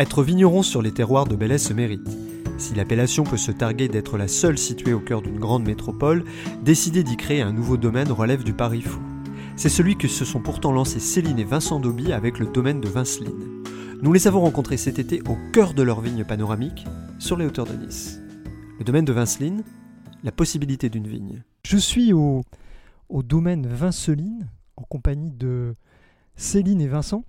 Être vigneron sur les terroirs de Belley se mérite. Si l'appellation peut se targuer d'être la seule située au cœur d'une grande métropole, décider d'y créer un nouveau domaine relève du pari fou. C'est celui que se sont pourtant lancés Céline et Vincent Dauby avec le domaine de Vinceline. Nous les avons rencontrés cet été au cœur de leur vigne panoramique, sur les hauteurs de Nice. Le domaine de Vinceline, la possibilité d'une vigne. Je suis au, au domaine Vinceline, en compagnie de Céline et Vincent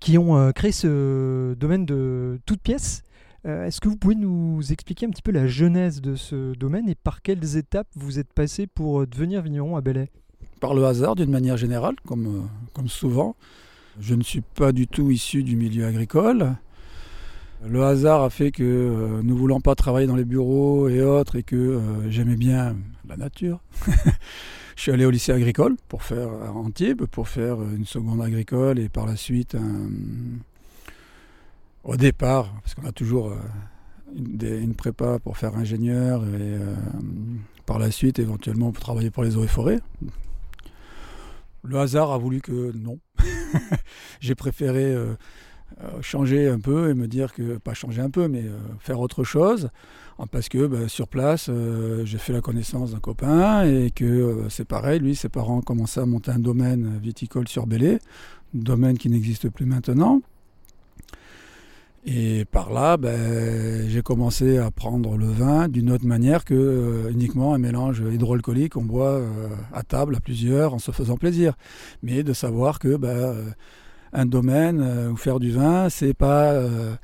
qui ont euh, créé ce domaine de toutes pièces. Euh, Est-ce que vous pouvez nous expliquer un petit peu la genèse de ce domaine et par quelles étapes vous êtes passé pour euh, devenir vigneron à Belley? Par le hasard, d'une manière générale, comme, comme souvent. Je ne suis pas du tout issu du milieu agricole. Le hasard a fait que, euh, ne voulant pas travailler dans les bureaux et autres, et que j'aimais bien la nature, je suis allé au lycée agricole pour faire à Antibes, pour faire une seconde agricole et par la suite au départ, parce qu'on a toujours euh, une, prépa pour faire ingénieur et euh, par la suite éventuellement pour travailler pour les eaux et forêts. Le hasard a voulu que non. J'ai préféré euh, euh, changer un peu et me dire que, pas changer un peu, mais euh, faire autre chose. hein, Parce que bah, sur place, euh, j'ai fait la connaissance d'un copain et que euh, c'est pareil, lui, ses parents commençaient à monter un domaine viticole sur Belley, domaine qui n'existe plus maintenant. Et par là, ben, j'ai commencé à prendre le vin d'une autre manière que euh, uniquement un mélange hydroalcoolique qu'on boit euh, à table à plusieurs en se faisant plaisir. Mais de savoir que ben, euh, un domaine euh, où faire du vin, c'est pas euh,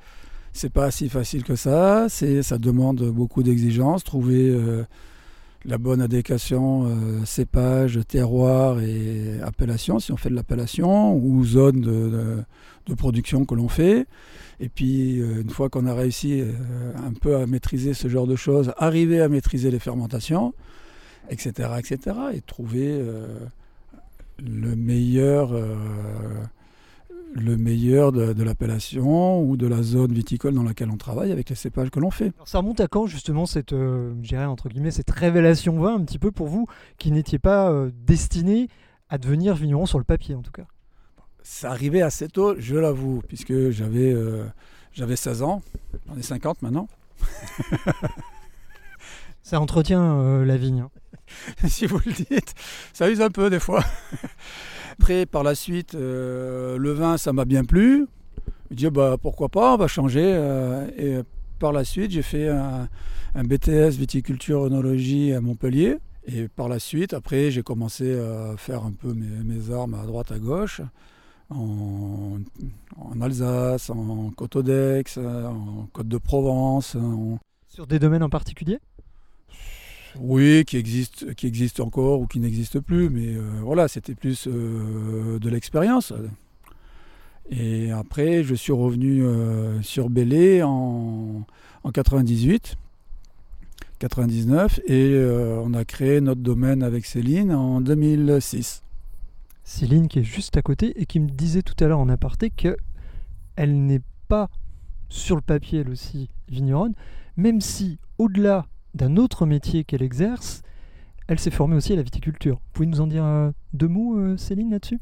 c'est pas si facile que ça. C'est ça demande beaucoup d'exigences. Trouver euh, la bonne adéquation cépage, terroir et appellation, si on fait de l'appellation, ou zone de, de- production que l'on fait. Et puis, une fois qu'on a réussi un peu à maîtriser ce genre de choses, arriver à maîtriser les fermentations, etc., etc., et trouver le meilleur, le meilleur de, de l'appellation ou de la zone viticole dans laquelle on travaille avec les cépages que l'on fait. Alors ça remonte à quand justement cette, euh, entre guillemets, cette révélation vin un petit peu pour vous qui n'étiez pas euh, destiné à devenir vigneron sur le papier en tout cas? Ça arrivait assez tôt, je l'avoue, puisque j'avais euh, j'avais 16 ans, j'en ai 50 maintenant. Ça entretient euh, la vigne. hein. si vous le dites. Ça use un peu des fois. Après, par la suite, euh, le vin, ça m'a bien plu. Je dis, bah, pourquoi pas, on va changer. euh, et par la suite, j'ai fait un, BTS viticulture œnologie à Montpellier. Et par la suite, après, j'ai commencé à faire un peu mes, mes armes à droite, à gauche. En, Alsace, en Côte d'Aix, en Côte de Provence, en, Sur des domaines en particulier? Oui, qui existe, qui existe encore ou qui n'existe plus, mais euh, voilà, c'était plus euh, de l'expérience. Et après, je suis revenu euh, sur Belley en, en 98, 99, et on a créé notre domaine avec Céline en 2006. Céline qui est juste à côté et qui me disait tout à l'heure en aparté que elle n'est pas sur le papier elle aussi vigneronne, même si au-delà d'un autre métier qu'elle exerce, elle s'est formée aussi à la viticulture. Vous pouvez nous en dire euh, deux mots, euh, Céline, là-dessus?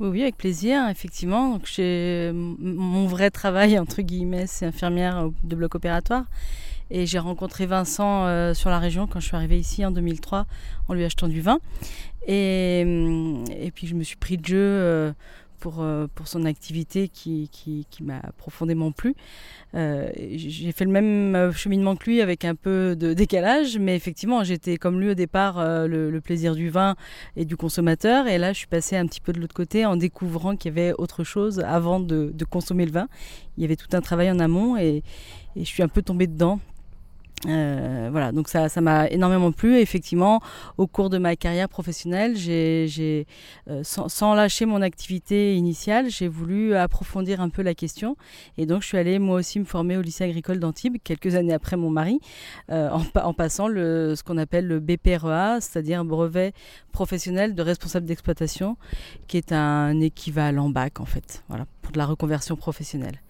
Oui, oui, avec plaisir, effectivement. Donc, mon vrai travail, entre guillemets, c'est infirmière au- de bloc opératoire. Et j'ai rencontré Vincent euh, sur la région quand je suis arrivée ici en 2003 en lui achetant du vin. Et, hum, et puis je me suis pris de jeu euh, pour, euh, pour son activité qui, qui, m'a profondément plu. Euh, j'ai fait le même euh, cheminement que lui avec un peu de décalage, mais effectivement j'étais comme lui au départ le, plaisir du vin et du consommateur. Et là, je suis passée un petit peu de l'autre côté en découvrant qu'il y avait autre chose avant de, de consommer le vin. Il y avait tout un travail en amont et, et je suis un peu tombée dedans Euh, voilà, donc ça, ça m'a énormément plu. effectivement, au cours de ma carrière professionnelle, j'ai, euh, sans, lâcher mon activité initiale, j'ai voulu approfondir un peu la question. Et donc, je suis allée moi aussi me former au lycée agricole d'Antibes, quelques années après mon mari, euh, en, passant le, ce qu'on appelle le BPREA, c'est-à-dire brevet professionnel de responsable d'exploitation, qui est un équivalent bac en fait, voilà, pour de la reconversion professionnelle.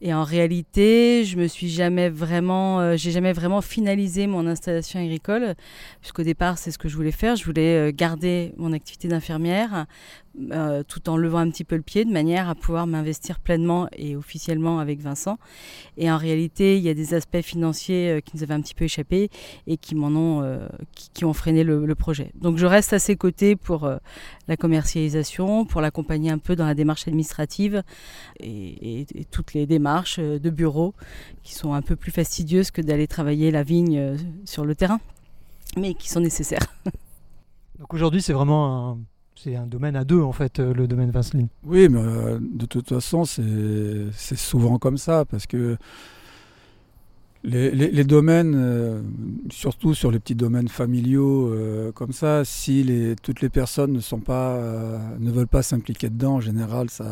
Et en réalité, je me suis jamais vraiment, euh, j'ai jamais vraiment finalisé mon installation agricole, puisqu'au départ, c'est ce que je voulais faire. Je voulais euh, garder mon activité d'infirmière, euh, tout en levant un petit peu le pied, de manière à pouvoir m'investir pleinement et officiellement avec Vincent. Et en réalité, il y a des aspects financiers qui nous avaient un petit peu échappé et qui m'en ont, qui, ont freiné le, projet. Donc, je reste à ses côtés pour la commercialisation, pour l'accompagner un peu dans la démarche administrative et, et toutes les démarches euh, de bureau qui sont un peu plus fastidieuses que d'aller travailler la vigne euh, sur le terrain, mais qui sont nécessaires. Donc aujourd'hui, c'est vraiment un, c'est un domaine à deux, en fait, euh, le domaine Vinceline. Oui, mais de toute façon, c'est, souvent comme ça, parce que les, domaines, surtout sur les petits domaines familiaux comme ça, si les, toutes les personnes ne, sont pas, ne veulent pas s'impliquer dedans, en général, ça,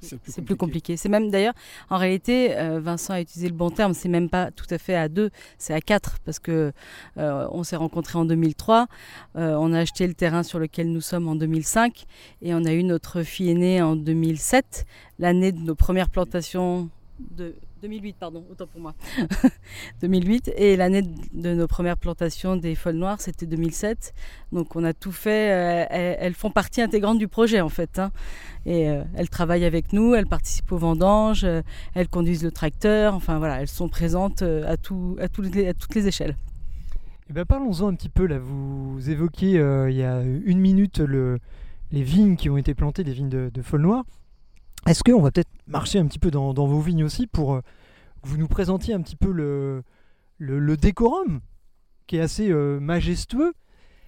c'est plus, compliqué. C'est même d'ailleurs, en réalité, euh, Vincent a utilisé le bon terme, c'est même pas tout à fait à deux, c'est à quatre, parce que euh, on s'est rencontrés en 2003, euh, on a acheté le terrain sur lequel nous sommes en 2005, et on a eu notre fille aînée en 2007, l'année de nos premières plantations de 2008, pardon, autant pour moi. 2008. Et l'année de nos premières plantations des folles noires, c'était 2007. Donc on a tout fait. Euh, elles, font partie intégrante du projet en fait. Hein. Et euh, elles travaillent avec nous, elles participent aux vendanges, euh, elles conduisent le tracteur. Enfin voilà, elles sont présentes à, tout, à, toutes les échelles. Eh ben, parlons-en un petit peu là. Vous évoquiez il y a une minute le, les vignes qui ont été plantées, des vignes de, de folles noires. Est-ce qu'on va peut-être marcher un petit peu dans, vos vignes aussi pour euh, que vous nous présentiez un petit peu le, le, décorum qui est assez euh, majestueux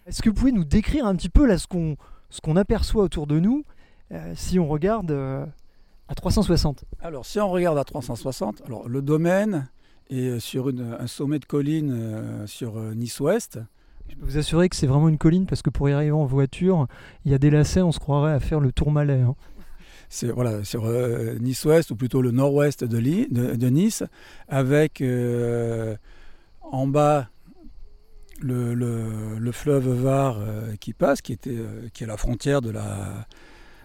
Est-ce que vous pouvez nous décrire un petit peu là ce qu'on ce qu'on aperçoit autour de nous euh, si on regarde à 360 Alors si on regarde à 360, alors le domaine est sur un sommet de colline sur Nice-Ouest. Je peux vous assurer que c'est vraiment une colline parce que pour y arriver en voiture, il y a des lacets, on se croirait à faire le tour malais. Hein c'est voilà, sur euh, Nice-Ouest, ou plutôt le nord-ouest de, de, Nice, avec euh, en bas le, le, fleuve Var euh, qui passe, qui, était, qui est la frontière de la,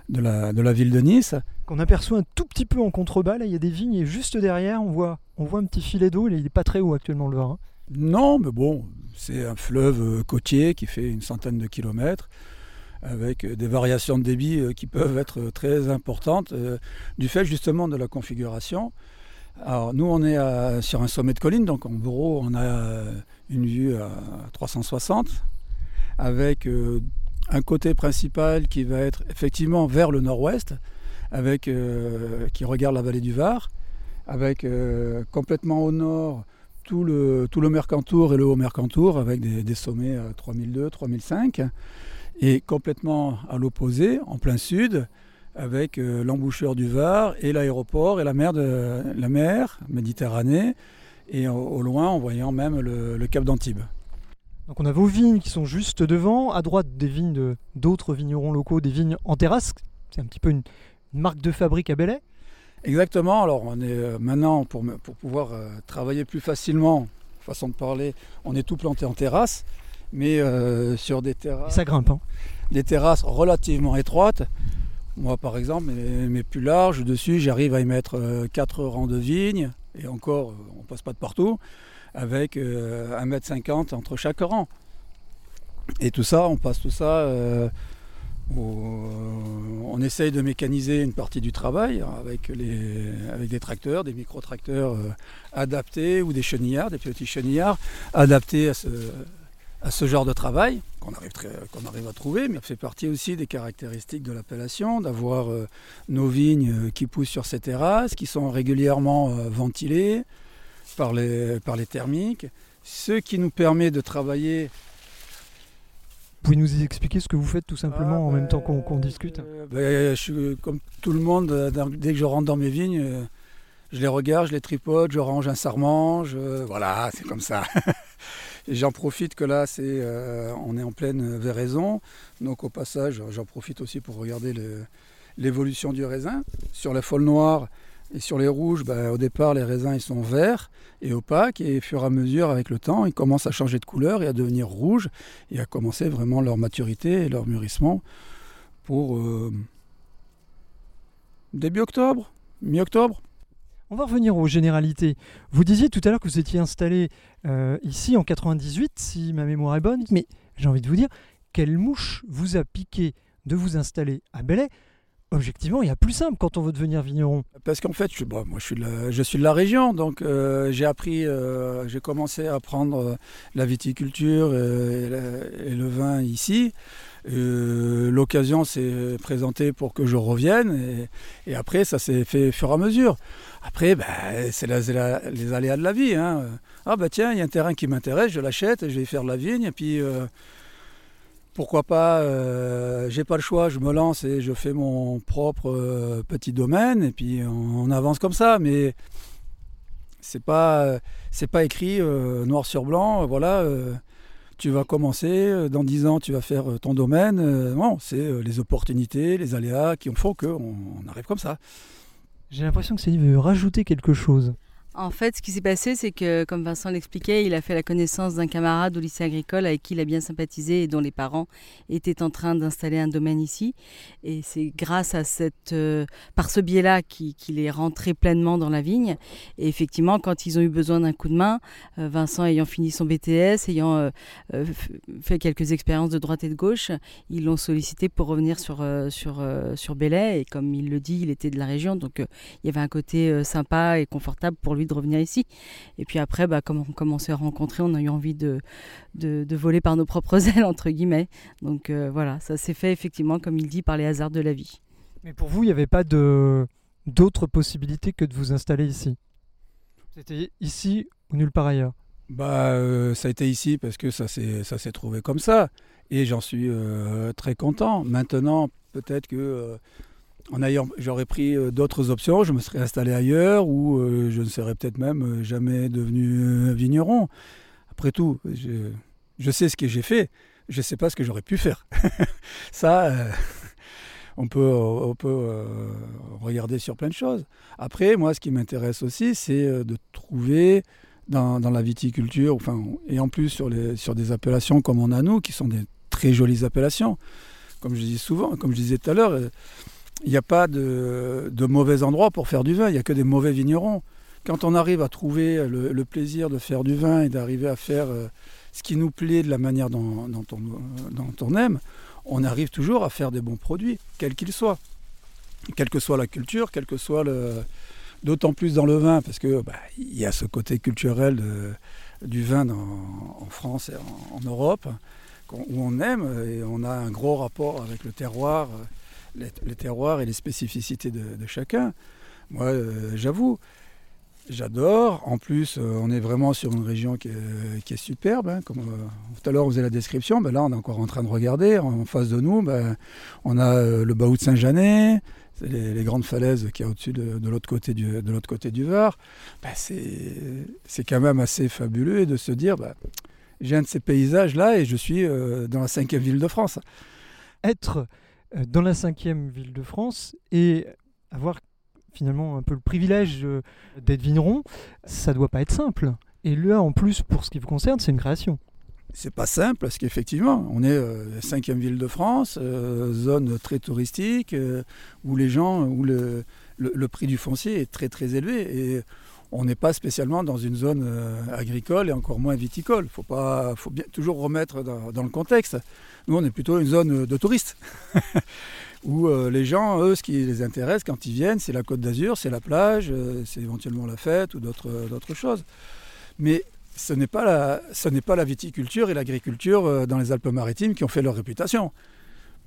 de la, de la ville de Nice. Qu'on aperçoit un tout petit peu en contrebas, là il y a des vignes, et juste derrière on voit, on voit un petit filet d'eau, il n'est pas très haut actuellement le Var. Hein. Non, mais bon, c'est un fleuve côtier qui fait une centaine de kilomètres avec des variations de débit euh, qui peuvent être très importantes euh, du fait justement de la configuration. Alors nous on est sur un sommet de colline, donc en gros on a euh, une vue à 360 avec un côté principal qui va être effectivement vers le nord-ouest, avec qui regarde la vallée du Var, avec complètement au nord tout le, tout le Mercantour et le Haut Mercantour, avec des, des sommets à 3002, 3005 et complètement à l'opposé, en plein sud, avec euh, l'embouchure du Var et l'aéroport et la mer, de, la mer Méditerranée, et au, loin en voyant même le, cap d'Antibes. Donc on a vos vignes qui sont juste devant, à droite des vignes d'autres vignerons locaux, des vignes en terrasse, c'est un petit peu une, marque de fabrique à Belay. Exactement, alors on est euh, maintenant, pour, pour pouvoir euh, travailler plus facilement, façon de parler, on est tout planté en terrasse mais euh, sur des terrasses. Ça grimpe, hein. Des terrasses relativement étroites. Moi, par exemple, mais, plus larges, dessus, j'arrive à y mettre euh, quatre rangs de vignes, et encore, euh, on passe pas de partout, avec 1m50 entre chaque rang. Et tout ça, on passe tout ça. on essaye de mécaniser une partie du travail avec, les, avec des tracteurs, des micro-tracteurs adaptés ou des chenillards, des petits chenillards adaptés à ce, à ce genre de travail qu'on arrive, qu'on arrive à trouver, mais ça fait partie aussi des caractéristiques de l'appellation, d'avoir euh, nos vignes euh, qui poussent sur ces terrasses, qui sont régulièrement euh, ventilées par les, par les thermiques, ce qui nous permet de travailler. Vous pouvez nous expliquer ce que vous faites tout simplement en même temps qu'on, discute ben, je suis, Comme tout le monde, dès que je rentre dans mes vignes, je les regarde, je les tripote, je range un sarment, voilà, c'est comme ça. J'en profite que là, c'est, euh, on est en pleine véraison. Donc au passage, j'en profite aussi pour regarder l'évolution du raisin. Sur la folle noire et sur les rouges, bah, au départ, les raisins ils sont verts et opaques. Et au fur et à mesure, avec le temps, ils commencent à changer de couleur et à devenir rouges et à commencer vraiment leur maturité et leur mûrissement pour euh, début octobre, mi-octobre. On va revenir aux généralités. Vous disiez tout à l'heure que vous étiez installé euh, ici en 98, si ma mémoire est bonne, mais j'ai envie de vous dire, quelle mouche vous a piqué de vous installer à Belay Objectivement, il y a plus simple quand on veut devenir vigneron. Parce qu'en fait, je, moi, je suis, de la, je suis de la région, donc euh, j'ai appris, euh, j'ai commencé à apprendre la viticulture et, le vin ici. L'occasion s'est présentée pour que je revienne et, et après, ça s'est fait au fur et à mesure. Après, ben, c'est les aléas de la vie. Hein. Ah bah tiens, il y a un terrain qui m'intéresse, je l'achète, je vais faire de la vigne, et puis euh, pourquoi pas, euh, j'ai pas le choix, je me lance et je fais mon propre euh, petit domaine, et puis on, avance comme ça, mais c'est pas, pas écrit noir sur blanc, voilà, tu vas commencer, dans 10 ans tu vas faire ton domaine, non, c'est les opportunités, les aléas qui font qu'on on arrive comme ça. J'ai l'impression que c'est veut rajouter quelque chose. En fait, ce qui s'est passé, c'est que, comme Vincent l'expliquait, il a fait la connaissance d'un camarade au lycée agricole avec qui il a bien sympathisé et dont les parents étaient en train d'installer un domaine ici. Et c'est grâce à cette, euh, par ce biais-là qu'il est rentré pleinement dans la vigne. Et effectivement, quand ils ont eu besoin d'un coup de main, euh, Vincent ayant fini son BTS, ayant euh, fait quelques expériences de droite et de gauche, ils l'ont sollicité pour revenir sur, sur, sur. Et comme il le dit, il était de la région, donc il y avait un côté sympa et confortable pour lui de revenir ici. Et puis après, bah, comme, on s'est rencontrés, on a eu envie de, de, voler par nos propres ailes, entre guillemets. Donc euh, voilà, ça s'est fait effectivement, comme il dit, par les hasards de la vie. Mais pour vous, il n'y avait pas de d'autres possibilités que de vous installer ici? C'était ici ou nulle part ailleurs? Bah, euh, ça a été ici parce que ça s'est, ça s'est trouvé comme ça. Et j'en suis euh, très content. Maintenant, peut-être que en ayant, j'aurais pris euh, d'autres options, je me serais installé ailleurs ou euh, je ne serais peut-être même euh, jamais devenu vigneron. Après tout, je, sais ce que j'ai fait, je ne sais pas ce que j'aurais pu faire. Ça, on peut, regarder sur plein de choses. Après, moi, ce qui m'intéresse aussi, c'est de trouver dans, la viticulture, enfin, et en plus sur, sur des appellations comme on a nous, qui sont des très jolies appellations. Comme je dis souvent, comme je disais tout à l'heure, il n'y a pas de, mauvais endroit pour faire du vin, il n'y a que des mauvais vignerons. Quand on arrive à trouver le, plaisir de faire du vin et d'arriver à faire euh, ce qui nous plaît de la manière dont, on, aime, on arrive toujours à faire des bons produits, quels qu'ils soient. Quelle que soit la culture, quel que soit le. D'autant plus dans le vin, parce qu'il bah, y a ce côté culturel du vin en France et en Europe, où on aime, et on a un gros rapport avec le terroir les, terroirs et les spécificités de, chacun. Moi, euh, j'avoue, j'adore. En plus, euh, on est vraiment sur une région qui est, superbe. Hein. Comme euh, tout à l'heure, vous avez la description. Ben là, on est encore en train de regarder. En, face de nous, ben, on a le Baou de Saint-Janet. Les, grandes falaises qu'il y a au-dessus de, l'autre côté du, Var, ben c'est quand même assez fabuleux de se dire, j'ai un de ces paysages-là et je suis dans la cinquième ville de France. Être dans la cinquième ville de France et avoir finalement un peu le privilège euh, d'être vigneron, ça doit pas être simple. Et là, en plus, pour ce qui vous concerne, c'est une création. C'est pas simple parce qu'effectivement, on est euh, cinquième ville de France, zone très touristique, où les gens, où le, le, prix du foncier est très très élevé. On n'est pas spécialement dans une zone agricole et encore moins viticole. Il faut, pas, faut toujours remettre dans, le contexte. Nous, on est plutôt une zone de touristes, où euh, les gens, eux, ce qui les intéresse quand ils viennent, c'est la côte d'Azur, c'est la plage, euh, c'est éventuellement la fête ou d'autres choses. Mais ce n'est pas, la, pas la viticulture et l'agriculture euh, dans les Alpes-Maritimes qui ont fait leur réputation.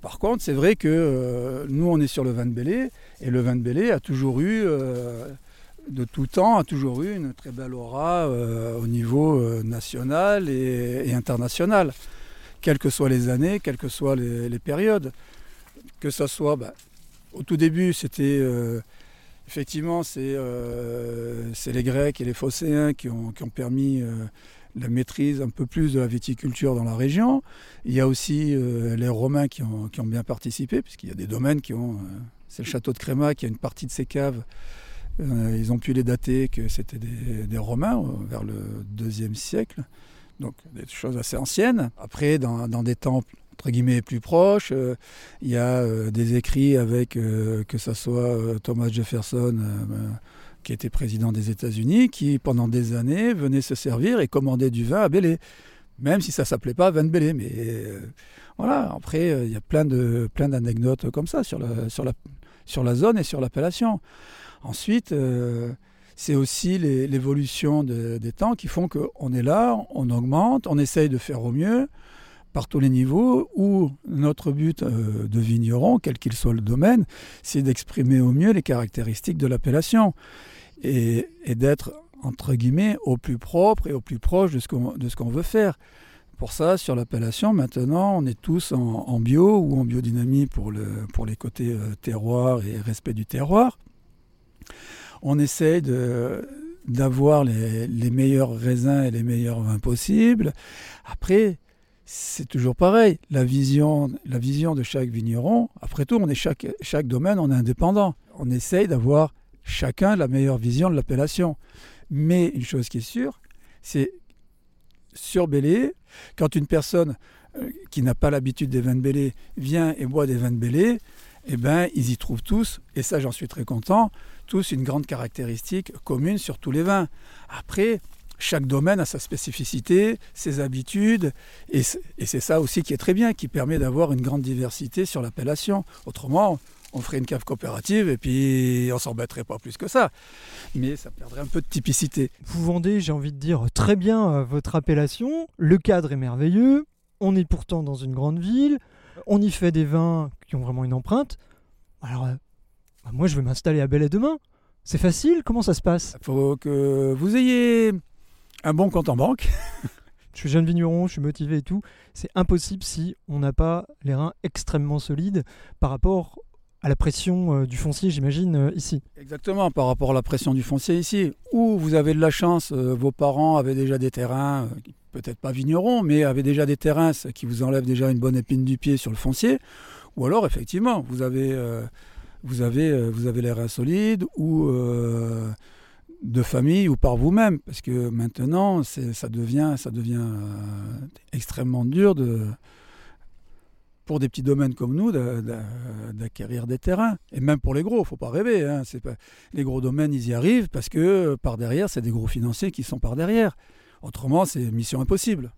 Par contre, c'est vrai que nous, on est sur le vin de Bélé, et le vin de Bélé a toujours eu, de tout temps, a toujours eu une très belle aura au niveau national et international quelles que soient les années, quelles que soient les, périodes. Que ce soit, bah, au tout début, c'était, euh, Effectivement, c'est euh, les Grecs et les Phocéens qui ont, permis euh, la maîtrise un peu plus de la viticulture dans la région. Il y a aussi euh, les Romains qui ont, qui ont bien participé, puisqu'il y a des domaines qui ont... euh, c'est le château de Créma qui a une partie de ses caves. Euh, ils ont pu les dater que c'était des, Romains euh, vers le deuxième siècle. Donc des choses assez anciennes. Après, dans, des temps entre guillemets plus proches, euh, il y a des écrits avec que ce soit Thomas Jefferson, qui était président des États-Unis, qui pendant des années venait se servir et commandait du vin à Bélé, même si ça s'appelait pas vin de Bélé. Mais voilà, après il y a plein de plein d'anecdotes comme ça sur la sur la sur la zone et sur l'appellation. Ensuite. euh, c'est aussi l'évolution de- des temps qui font qu'on est là, on augmente, on essaye de faire au mieux par tous les niveaux, où notre but euh, de vigneron, quel qu'il soit le domaine, c'est d'exprimer au mieux les caractéristiques de l'appellation et, d'être, entre guillemets, au plus propre et au plus proche de ce qu'on veut faire. Pour ça, sur l'appellation, maintenant, on est tous en, en bio ou en biodynamie pour, le, pour les côtés euh, terroir et respect du terroir. On essaye de, d'avoir les, meilleurs raisins et les meilleurs vins possibles. Après, c'est toujours pareil. La vision, de chaque vigneron, après tout, on est chaque, chaque domaine, on est indépendant. On essaye d'avoir chacun la meilleure vision de l'appellation. Mais une chose qui est sûre, c'est sur Bélé, quand une personne euh, qui n'a pas l'habitude des vins de Bélé vient et boit des vins de Bélé, eh ben, ils y trouvent tous, et ça j'en suis très content, tous une grande caractéristique commune sur tous les vins. Après, chaque domaine a sa spécificité, ses habitudes, et c'est ça aussi qui est très bien, qui permet d'avoir une grande diversité sur l'appellation. Autrement, on ferait une cave coopérative et puis on s'embêterait pas plus que ça. Mais ça perdrait un peu de typicité. Vous vendez, j'ai envie de dire, très bien euh, votre appellation. Le cadre est merveilleux. On est pourtant dans une grande ville. On y fait des vins qui ont vraiment une empreinte. Alors, euh, bah, moi, je vais m'installer à Belay demain. C'est facile Comment ça se passe? Il faut que vous ayez un bon compte en banque. Je suis jeune vigneron, je suis motivé et tout. C'est impossible si on n'a pas les reins extrêmement solides par rapport à la pression euh, du foncier, j'imagine, euh, ici. Exactement, par rapport à la pression du foncier ici. Ou vous avez de la chance, euh, vos parents avaient déjà des terrains, peut-être pas vignerons, mais avaient déjà des terrains, ce qui vous enlève déjà une bonne épine du pied sur le foncier. Ou alors, effectivement, vous avez, euh, vous avez, euh, vous avez les reins solides, ou euh, de famille, ou par vous-même. Parce que maintenant, ça devient, ça devient euh, extrêmement dur pour des petits domaines comme nous d'a- d'a- d'acquérir des terrains. Et même pour les gros, faut pas rêver. hein. Les gros domaines, ils y arrivent parce que par derrière, c'est des gros financiers qui sont par derrière. Autrement, c'est mission impossible.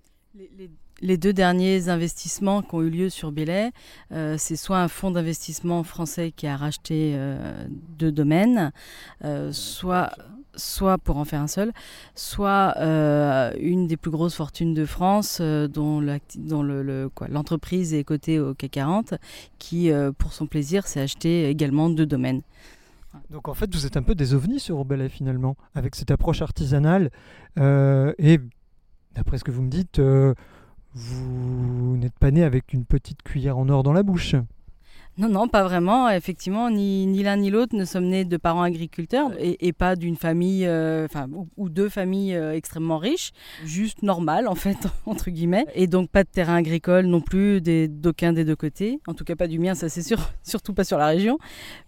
Les deux derniers investissements qui ont eu lieu sur Belay, euh, c'est soit un fonds d'investissement français qui a racheté euh, deux domaines, euh, soit, soit pour en faire un seul, soit une des plus grosses fortunes de France dont le- le- l'entreprise est cotée au CAC 40, qui, pour son plaisir, s'est acheté également deux domaines. Donc en fait, vous êtes un peu des ovnis sur Belay finalement, avec cette approche artisanale. Et d'après ce que vous me dites, euh, vous n'êtes pas né avec une petite cuillère en or dans la bouche. Non, non, pas vraiment. Effectivement, ni, ni l'un ni l'autre ne sommes nés de parents agriculteurs et, et pas d'une famille, euh, enfin, ou, ou deux familles euh, extrêmement riches, juste normales en fait, entre guillemets. Et donc pas de terrain agricole non plus des- d'aucun des deux côtés. En tout cas pas du mien, ça c'est sûr, surtout pas sur la région,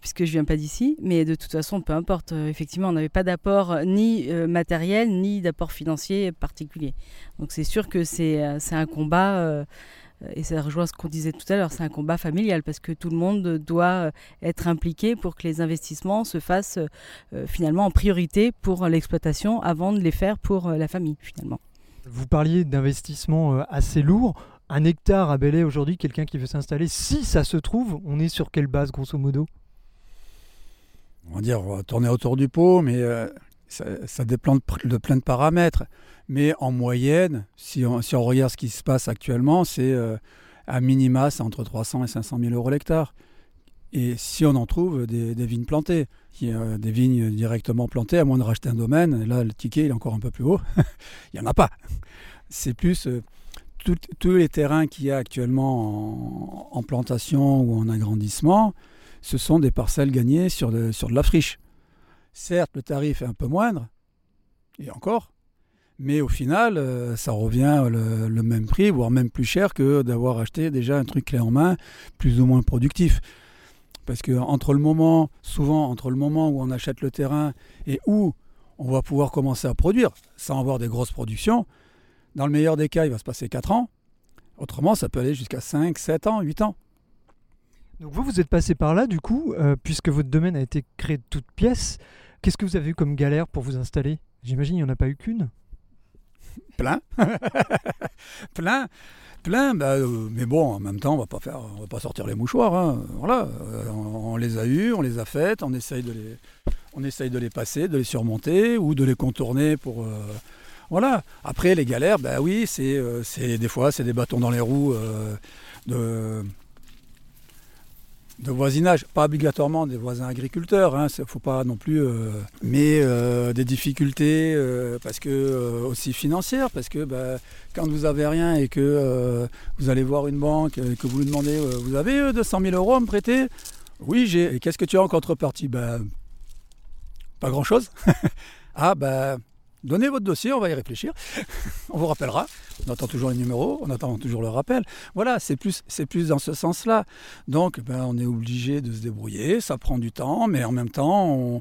puisque je viens pas d'ici. Mais de toute façon, peu importe. euh, effectivement, on n'avait pas d'apport ni euh, matériel ni d'apport financier particulier. Donc c'est sûr que c'est c'est un combat. Euh, et ça rejoint ce qu'on disait tout à l'heure, c'est un combat familial parce que tout le monde doit euh, être impliqué pour que les investissements se fassent euh, finalement en priorité pour l'exploitation avant de les faire pour euh, la famille finalement. Vous parliez d'investissement euh, assez lourd. Un hectare à Belay aujourd'hui, quelqu'un qui veut s'installer, si ça se trouve, on est sur quelle base grosso modo? On va dire, on va tourner autour du pot, mais euh, ça, ça dépend de plein de paramètres. Mais en moyenne, si on, regarde ce qui se passe actuellement, c'est euh, à minima, c'est entre 300 et 500 000 euros l'hectare. Et si on en trouve des, vignes plantées, a des vignes directement plantées, à moins de racheter un domaine, là le ticket est encore un peu plus haut, il n'y en a pas. C'est plus euh, tous les terrains qu'il y a actuellement en, plantation ou en agrandissement, ce sont des parcelles gagnées sur de la friche. Certes, le tarif est un peu moindre, et encore, mais au final, euh, ça revient le, même prix, voire même plus cher que d'avoir acheté déjà un truc clé en main, plus ou moins productif. Parce que entre le moment, souvent entre le moment où on achète le terrain et où on va pouvoir commencer à produire, sans avoir des grosses productions, dans le meilleur des cas, il va se passer 4 ans. Autrement, ça peut aller jusqu'à 5, 7 ans, 8 ans. Donc vous, vous êtes passé par là, du coup, euh, puisque votre domaine a été créé de toutes pièces. Qu'est-ce que vous avez eu comme galère pour vous installer? J'imagine qu'il n'y en a pas eu qu'une. Plein. plein. Bah, euh, mais bon, en même temps, on va pas faire, on va pas sortir les mouchoirs. Hein. Voilà, euh, on, les a eus, on les a faites, on essaye de les, on essaye de les passer, de les surmonter ou de les contourner pour. Euh, voilà. Après, les galères, bah oui, c'est, des fois, c'est des bâtons dans les roues de de voisinage, pas obligatoirement des voisins agriculteurs, il hein, faut pas non plus, euh, mais euh, des difficultés euh, parce que aussi financières, parce que bah, quand vous avez rien et que vous allez voir une banque et que vous lui demandez, vous avez 200 000 euros à me prêter? Oui, j'ai. Et qu'est-ce que tu as en contrepartie? Bah, Pas grand-chose. ah bah Donnez votre dossier, on va y réfléchir. on vous rappellera. On attend toujours les numéros, on attend toujours le rappel. Voilà, c'est plus, c'est plus dans ce sens-là. Donc, ben, on est obligé de se débrouiller. Ça prend du temps, mais en même temps,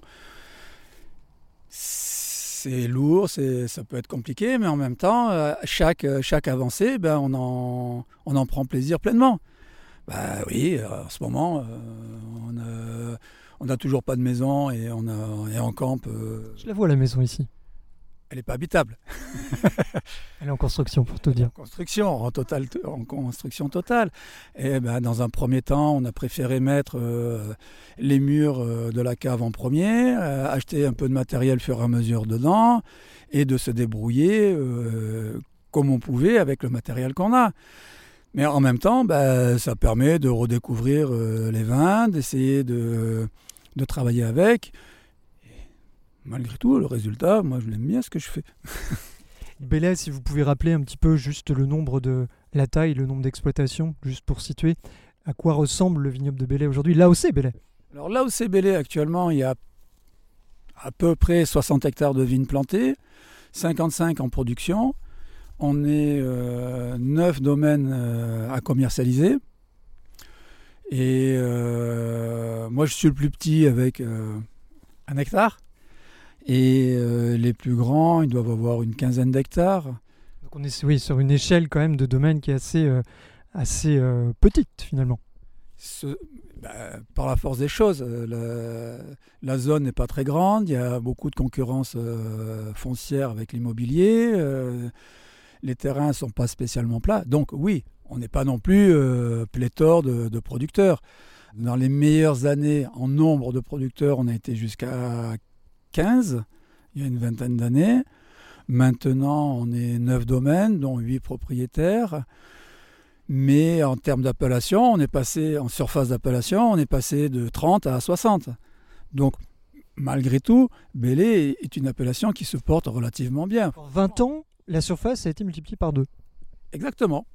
c'est lourd, c'est, ça peut être compliqué, mais en même temps, euh, chaque, chaque avancée, ben, on, en, on en prend plaisir pleinement. Ben oui, en ce moment, euh, on a, on n'a toujours pas de maison et on, a, et on campe. Euh... Je la vois la maison ici elle n'est pas habitable. elle est en construction pour tout dire. En construction, en, total, en construction totale. Et ben, dans un premier temps, on a préféré mettre euh, les murs euh, de la cave en premier, euh, acheter un peu de matériel au fur et à mesure dedans, et de se débrouiller comme on pouvait avec le matériel qu'on a. Mais en même temps, ben, ça permet de redécouvrir les vins, d'essayer de, de travailler avec malgré tout, le résultat, moi je l'aime bien ce que je fais. Belay, si vous pouvez rappeler un petit peu juste le nombre de la taille, le nombre d'exploitations, juste pour situer à quoi ressemble le vignoble de Belay aujourd'hui, là aussi Belay. Alors là où c'est Belay actuellement, il y a à peu près 60 hectares de vignes plantées, 55 en production. On est euh, 9 domaines euh, à commercialiser. Et euh, moi je suis le plus petit avec euh, un hectare. Et euh, les plus grands, ils doivent avoir une quinzaine d'hectares. Donc on est oui, sur une échelle quand même de domaine qui est assez, euh, assez euh, petite finalement. Ce, bah, par la force des choses, la, la zone n'est pas très grande, il y a beaucoup de concurrence foncière avec l'immobilier, les terrains ne sont pas spécialement plats. Donc oui, on n'est pas non plus pléthore de, de producteurs. Dans les meilleures années en nombre de producteurs, on a été jusqu'à 15, il y a une vingtaine d'années. Maintenant, on est 9 domaines, dont 8 propriétaires. Mais en termes d'appellation, on est passé, en surface d'appellation, on est passé de 30 à 60. Donc, malgré tout, Bélé est une appellation qui se porte relativement bien. En 20 ans, la surface a été multipliée par 2. Exactement.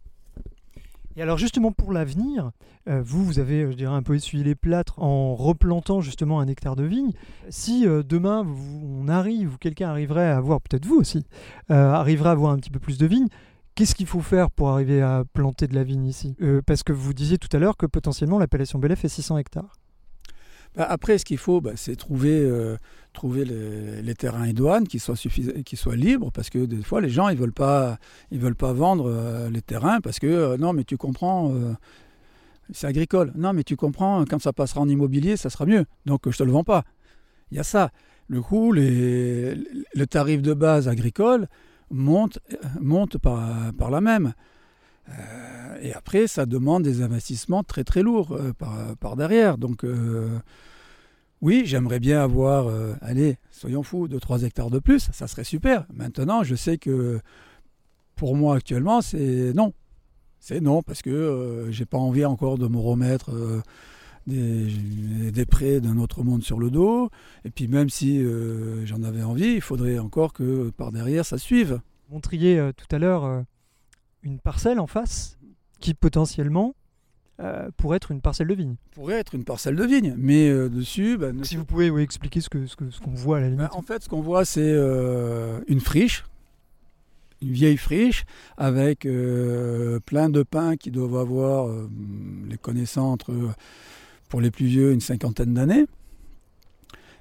Et alors justement pour l'avenir, euh, vous, vous avez, dirais, un peu essuyé les plâtres en replantant justement un hectare de vigne. Si euh, demain on arrive, ou quelqu'un arriverait à avoir, peut-être vous aussi, euh, arriverait à avoir un petit peu plus de vignes, qu'est-ce qu'il faut faire pour arriver à planter de la vigne ici? Parce que vous disiez tout à l'heure que potentiellement l'appellation Belay fait 600 hectares. Bah après, ce qu'il faut, bah, c'est trouver, euh, les, terrains et douanes qui soient, qui soient libres, parce que des fois, les gens, ils veulent pas, veulent pas vendre euh, les terrains, parce que, euh, non, mais tu comprends, c'est agricole. Non, mais tu comprends, quand ça passera en immobilier, ça sera mieux. Donc, je te le vends pas. Il y a ça. Le coût, le tarif de base agricole monte, monte par, par la même. Euh, et après, ça demande des investissements très très lourds euh, par, par, derrière. Donc, euh, oui, j'aimerais bien avoir, euh, allez, soyons fous, 2-3 hectares de plus, ça serait super. Maintenant, je sais que pour moi actuellement, c'est non. C'est non, parce que euh, j'ai pas envie encore de me remettre euh, des, des prêts d'un autre monde sur le dos. Et puis, même si j'en avais envie, il faudrait encore que par derrière, ça suive. Montriez tout à l'heure une parcelle en face qui potentiellement euh, pour être une parcelle de vigne. Pourrait être une parcelle de vigne, mais euh, dessus, bah, ne- Si vous pouvez oui, expliquer ce qu'on ce que, ce qu'on voit à la limite. Bah, en fait, ce qu'on voit, c'est euh, une friche, une vieille friche, avec plein de pins qui doivent avoir, les connaissants entre, pour les plus vieux, une cinquantaine d'années.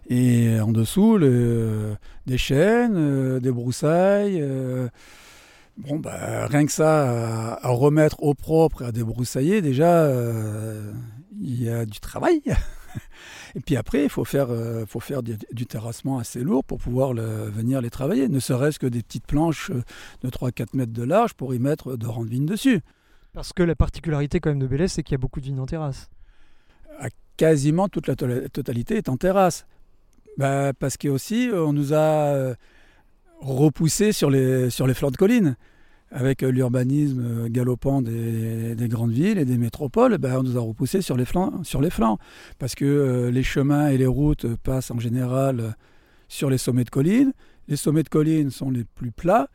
Et en dessous, le- des chênes, des broussailles. Bon, bah, rien que ça, à, à remettre au propre et à débroussailler, déjà, euh, il y a du travail. Et puis après, il faut faire, euh, faut faire du, du terrassement assez lourd pour pouvoir le- venir les travailler. Ne serait-ce que des petites planches euh, de 3-4 mètres de large pour y mettre de rangs de vigne dessus. Parce que la particularité quand même de Bélès, c'est qu'il y a beaucoup de vignes en terrasse. Quasiment toute la to- totalité est en terrasse. Bah, parce que aussi, on nous a euh, repoussé sur les, flancs de collines. Avec euh, l'urbanisme euh, galopant des, des grandes villes et des métropoles, bah, on nous a repoussé sur les flancs. Parce que euh, les chemins et les routes passent en général sur les sommets de collines. Les sommets de collines sont les plus plats.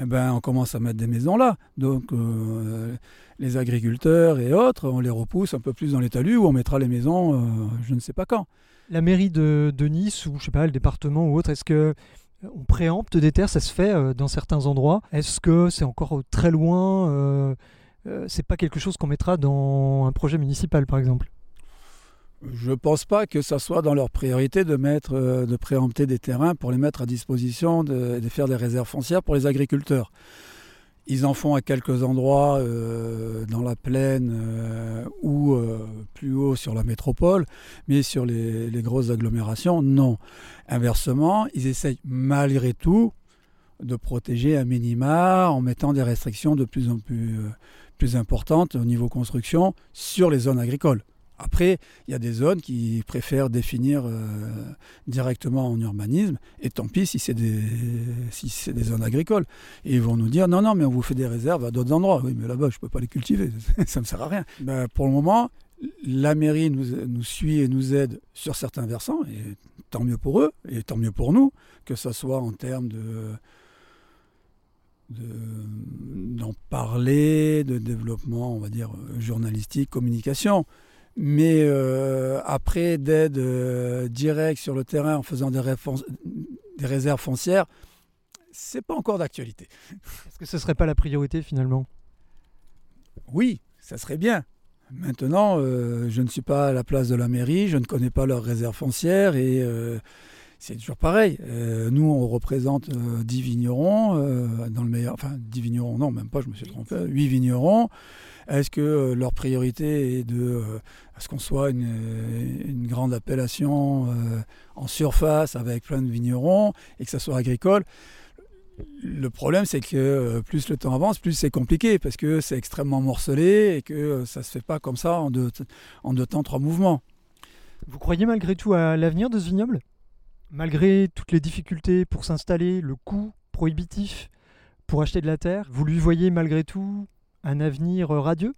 Eh ben, on commence à mettre des maisons là. Donc les agriculteurs et autres, on les repousse un peu plus dans les talus où on mettra les maisons je ne sais pas quand. La mairie de, de Nice ou je sais pas le département ou autre, est-ce que on préempte des terres Ça se fait euh, dans certains endroits. Est-ce que c'est encore très loin euh, euh, C'est pas quelque chose qu'on mettra dans un projet municipal par exemple? Je ne pense pas que ça soit dans leur priorité de mettre, euh, de préempter des terrains pour les mettre à disposition, de, de faire des réserves foncières pour les agriculteurs. Ils en font à quelques endroits euh, dans la plaine euh, ou euh, plus haut sur la métropole, mais sur les, grosses agglomérations, non. Inversement, ils essayent malgré tout de protéger un minima en mettant des restrictions de plus en plus importantes au niveau construction sur les zones agricoles. Après, il y a des zones qui préfèrent définir euh, directement en urbanisme, et tant pis si c'est des, si des zones agricoles. Et ils vont nous dire non, non, mais on vous fait des réserves à d'autres endroits. Oui, mais là-bas, je ne peux pas les cultiver, ça ne me sert à rien. Ben, pour le moment, la mairie nous, suit et nous aide sur certains versants, et tant mieux pour eux, et tant mieux pour nous, que ce soit en termes de de- d'en parler, de développement, on va dire, journalistique, communication. Mais euh, après, d'aide euh, directe sur le terrain en faisant des, réserves foncières, c'est pas encore d'actualité. Est-ce que ce serait pas la priorité finalement? Oui, ça serait bien. Maintenant, euh, je ne suis pas à la place de la mairie, je ne connais pas leurs réserves foncières et c'est toujours pareil. Euh, nous, on représente euh, 10 vignerons, euh, dans le meilleur, enfin 10 vignerons, non, même pas, je me suis trompé, 8 vignerons. Est-ce que euh, leur priorité est de euh, à ce qu'on soit une, une grande appellation euh, en surface avec plein de vignerons et que ça soit agricole? Le problème, c'est que plus le temps avance, plus c'est compliqué parce que c'est extrêmement morcelé et que ça se fait pas comme ça en deux, en deux temps, trois mouvements. Vous croyez malgré tout à l'avenir de ce vignoble? Malgré toutes les difficultés pour s'installer, le coût prohibitif pour acheter de la terre, vous lui voyez malgré tout un avenir radieux?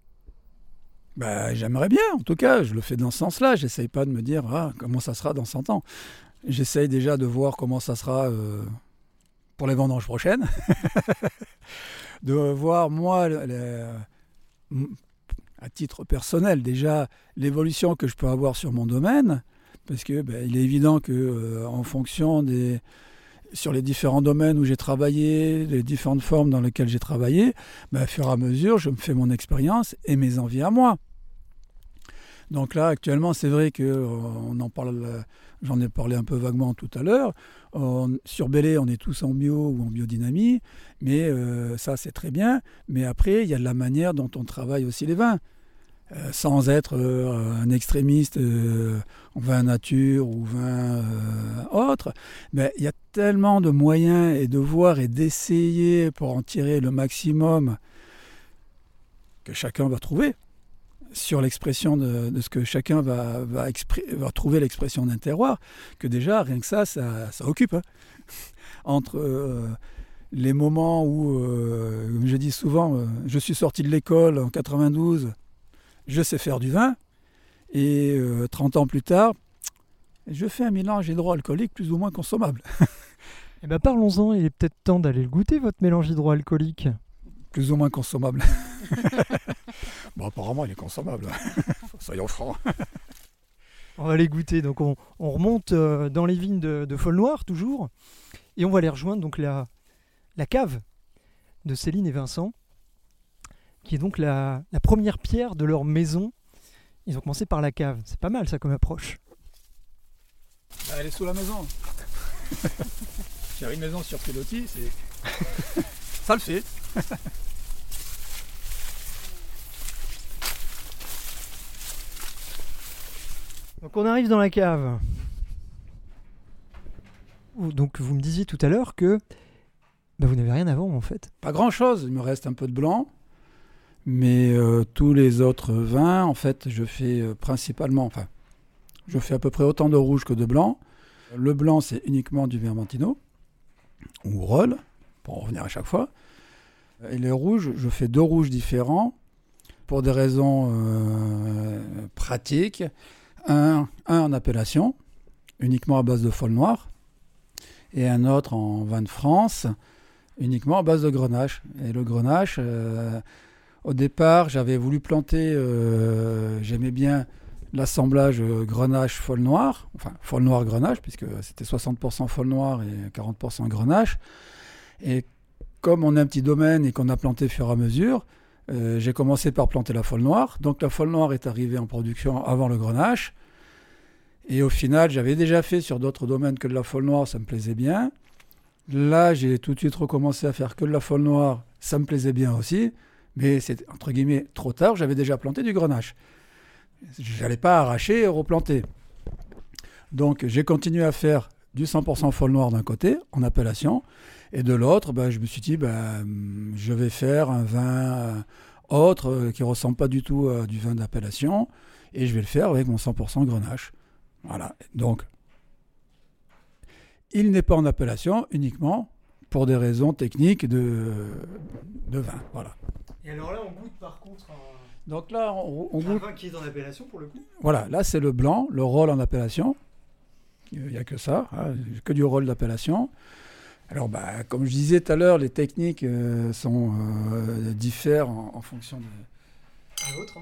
Bah, J'aimerais bien, en tout cas, je le fais dans ce sens-là. J'essaye pas de me dire ah, comment ça sera dans 100 ans. J'essaye déjà de voir comment ça sera euh, pour les vendanges prochaines. de voir, moi, à titre personnel, déjà l'évolution que je peux avoir sur mon domaine. Parce que ben, il est évident que euh, en fonction des sur les différents domaines où j'ai travaillé, les différentes formes dans lesquelles j'ai travaillé, ben, au fur et à mesure, je me fais mon expérience et mes envies à moi. Donc là, actuellement, c'est vrai que euh, on en parle, euh, j'en ai parlé un peu vaguement tout à l'heure. Sur Bélé, on est tous en bio ou en biodynamie, mais ça, c'est très bien. Mais après, il y a la manière dont on travaille aussi les vins. Euh, sans être euh, un extrémiste euh, vin nature ou vin euh, autre, mais il y a tellement de moyens et de voir et d'essayer pour en tirer le maximum que chacun va trouver sur l'expression de, ce que chacun va, trouver l'expression d'un terroir, que déjà, rien que ça, ça, ça occupe. hein. Entre les moments où, comme je dis souvent, je suis sorti de l'école en 92, je sais faire du vin, et euh, 30 ans plus tard, je fais un mélange hydroalcoolique plus ou moins consommable. Eh ben parlons-en, il est peut-être temps d'aller le goûter, votre mélange hydroalcoolique. plus ou moins consommable. Bon, apparemment, il est consommable. Soyons francs. On va les goûter. Donc on, on remonte euh, dans les vignes de, de Folle-Noire, toujours. Et on va aller rejoindre donc la, la cave de Céline et Vincent, qui est donc la, la première pierre de leur maison. Ils ont commencé par la cave. C'est pas mal ça comme approche. Bah, elle est sous la maison. J'ai une maison sur pilotis, c'est. Ça le fait. Donc on arrive dans la cave. Donc vous me disiez tout à l'heure que bah, vous n'avez rien vendre en fait. Pas grand chose, il me reste un peu de blanc. Mais euh, tous les autres vins, en fait, je fais euh, principalement, enfin, je fais à peu près autant de rouge que de blanc. Le blanc, c'est uniquement du Vermentino ou Roll, pour en revenir à chaque fois. Et les rouges, je fais deux rouges différents pour des raisons euh, pratiques. Un, un en appellation, uniquement à base de folle noire, et un autre en vin de France, uniquement à base de grenache. Et le grenache, au départ, j'avais voulu planter, euh, j'aimais bien l'assemblage euh, grenache folle noire, enfin folle noire grenache, puisque c'était 60% folle noire et 40% grenache. Et comme on a un petit domaine et qu'on a planté fur et à mesure, euh, j'ai commencé par planter la folle noire. Donc la folle noire est arrivée en production avant le grenache. Et au final, j'avais déjà fait sur d'autres domaines que de la folle noire, ça me plaisait bien. Là, j'ai tout de suite recommencé à faire que de la folle noire, ça me plaisait bien aussi. Mais c'est entre guillemets trop tard, j'avais déjà planté du grenache. J'allais pas arracher et replanter. Donc j'ai continué à faire du 100% folle noire d'un côté, en appellation, et de l'autre, bah, je me suis dit, bah, hum, je vais faire un vin euh, autre euh, qui ressemble pas du tout à du vin d'appellation, et je vais le faire avec mon 100% grenache. Voilà. Donc, il n'est pas en appellation uniquement pour des raisons techniques de, de vin. Voilà. Et alors là, on goûte par contre Donc là, on, on un goûte. vin qui est en appellation pour le coup. Voilà, là c'est le blanc, le rôle en appellation. Il n'y a que ça, hein, que du rôle d'appellation. Alors, bah, comme je disais tout à l'heure, les techniques euh, sont euh, diffèrent en, en fonction de, Un autre.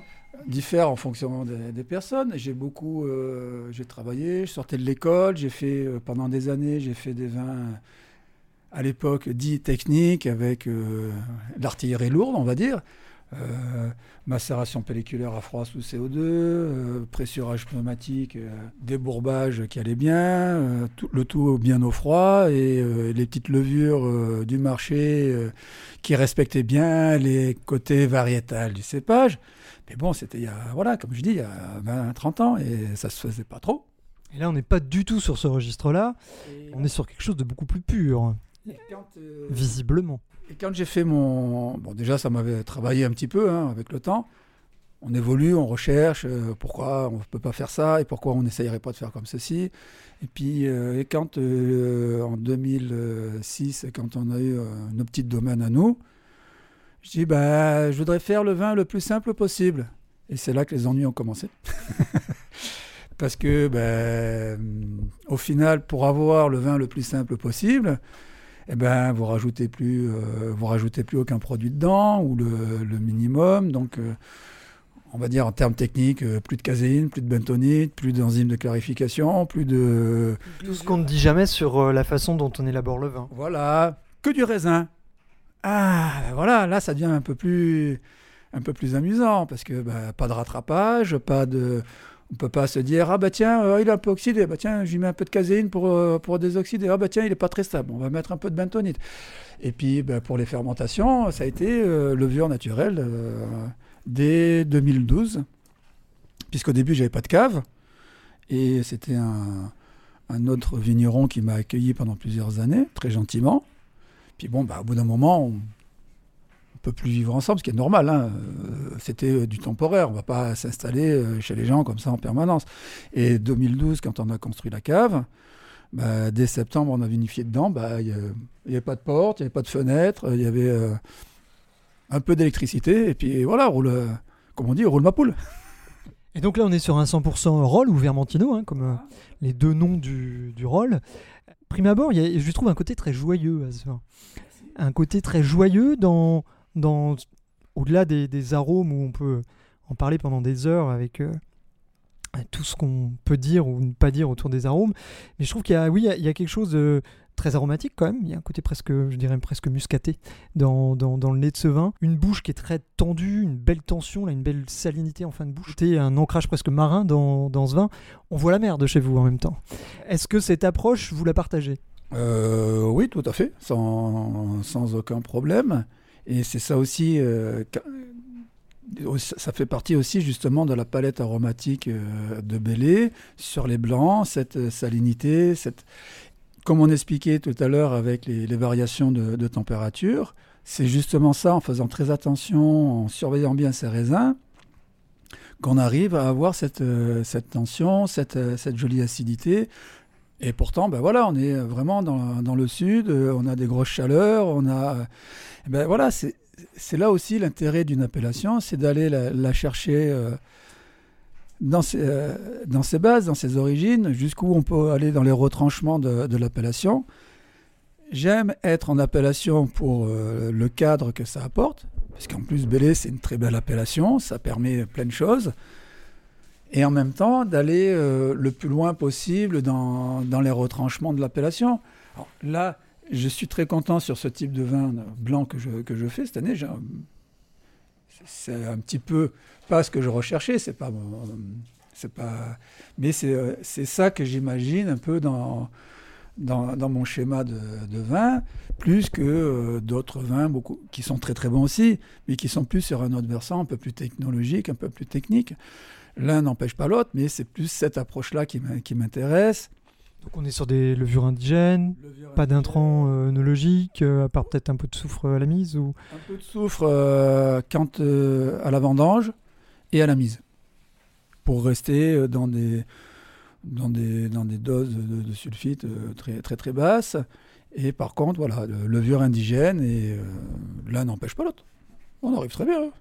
diffèrent en fonction des, des personnes. J'ai beaucoup, euh, j'ai travaillé, je sortais de l'école, j'ai fait pendant des années, j'ai fait des vins à l'époque dits techniques avec euh, l'artillerie lourde, on va dire. Euh, macération pelliculaire à froid sous CO2, euh, pressurage pneumatique, euh, débourbage qui allait bien, euh, tout- le tout bien au froid et euh, les petites levures euh, du marché euh, qui respectaient bien les côtés variétals du cépage. Mais bon, c'était il y a, voilà, comme je dis, il y a 20, 30 ans et ça se faisait pas trop. Et là, on n'est pas du tout sur ce registre-là. On est sur quelque chose de beaucoup plus pur, Et quand, euh, visiblement. Et quand j'ai fait mon... Bon, déjà, ça m'avait travaillé un petit peu hein, avec le temps. On évolue, on recherche, euh, pourquoi on ne peut pas faire ça et pourquoi on n'essayerait pas de faire comme ceci. Et puis, euh, et quand en 2006, quand on a eu nos petits domaines à nous, je dis, bah, je voudrais faire le vin le plus simple possible. Et c'est là que les ennuis ont commencé. Parce que, ben, au final, pour avoir le vin le plus simple possible, eh ben, vous rajoutez plus, euh, vous rajoutez plus aucun produit dedans ou le, le minimum. Donc, euh, on va dire en termes techniques, euh, plus de caséine, plus de bentonite, plus d'enzymes de clarification, plus de, Tout ce qu'on ne dit jamais sur la façon dont on élabore le vin. voilà, que du raisin. Ah, ben voilà, là, ça devient un peu plus, un peu plus amusant parce que ben, pas de rattrapage, pas de, on peut pas se dire ah bah tiens, euh, il est un peu oxydé, bah tiens, j'y mets un peu de caséine pour euh, pour désoxyder. Ah bah tiens, il est pas très stable, on va mettre un peu de bentonite. Et puis ben, pour les fermentations, ça a été euh, levure naturelle euh, dès 2012, puisqu'au début j'avais pas de cave et c'était un autre vigneron qui m'a accueilli pendant plusieurs années, très gentiment. Puis bon, bah, au bout d'un moment, ne peut plus vivre ensemble, ce qui est normal. hein. Euh, C'était euh, du temporaire, on ne va pas s'installer euh, chez les gens comme ça en permanence. Et 2012, quand on a construit la cave, bah, dès septembre, on a vinifié dedans. bah, Il n'y avait pas de porte, il n'y avait pas de fenêtre, il y avait euh, un peu d'électricité. Et puis voilà, roule, euh, comme on dit, roule ma poule. Et donc là, on est sur un 100% Roll ou Vermentino, hein, comme euh, les deux noms du, du Roll. Prime abord, il y a- je lui trouve un côté très joyeux à ce. Un côté très joyeux dans, au-delà des, arômes où on peut en parler pendant des heures avec euh, tout ce qu'on peut dire ou ne pas dire autour des arômes. Mais je trouve qu'il y a, oui, il y a- quelque chose de très aromatique quand même. Il y a un côté presque, je dirais presque muscaté dans, dans, le nez de ce vin. Une bouche qui est très tendue, une belle tension, une belle salinité en fin de bouche. Et un ancrage presque marin dans, dans ce vin. On voit la mer de chez vous en même temps. Est-ce que cette approche, vous la partagez? Euh, oui, tout à fait, sans, sans aucun problème. Et c'est ça aussi, euh, ça fait partie aussi justement de la palette aromatique euh, de Bélé sur les blancs, cette salinité, cette... comme on expliquait tout à l'heure avec les, variations de, température, c'est justement ça, en faisant très attention, en surveillant bien ces raisins, qu'on arrive à avoir cette, euh, cette tension, cette, cette jolie acidité. Et pourtant, ben voilà, on est vraiment dans, dans le sud, euh, on a des grosses chaleurs, on a... eh Ben voilà, c'est là aussi l'intérêt d'une appellation, c'est d'aller la, chercher euh, dans, ses, euh, dans ses bases, dans ses origines, jusqu'où on peut aller dans les retranchements de, l'appellation. J'aime être en appellation pour euh, le cadre que ça apporte, parce qu'en plus, Bélé, c'est une très belle appellation, ça permet plein de choses. Et en même temps, d'aller euh, le plus loin possible dans, les retranchements de l'appellation. Là, je suis très content sur ce type de vin blanc que je, que je fais cette année. C'est un petit peu pas ce que je recherchais, c'est pas, c'est pas, mais c'est ça que j'imagine un peu dans, dans, dans mon schéma de, de vin, plus que euh, d'autres vins beaucoup, qui sont très très bons aussi, mais qui sont plus sur un autre versant, un peu plus technologique, un peu plus technique. L'un n'empêche pas l'autre, mais c'est plus cette approche-là qui m'in- qui m'intéresse. Donc on est sur des levures indigènes, pas d'intrants euh, œnologiques, euh, à part peut-être un peu de soufre à la mise ou... Un peu de soufre euh, quand, euh, à la vendange et à la mise. Pour rester euh, dans des, dans des, dans des doses de, de sulfite euh, très, très très basses. Et par contre, voilà, le- levure indigène et l'un n'empêche pas l'autre. On arrive très bien. hein.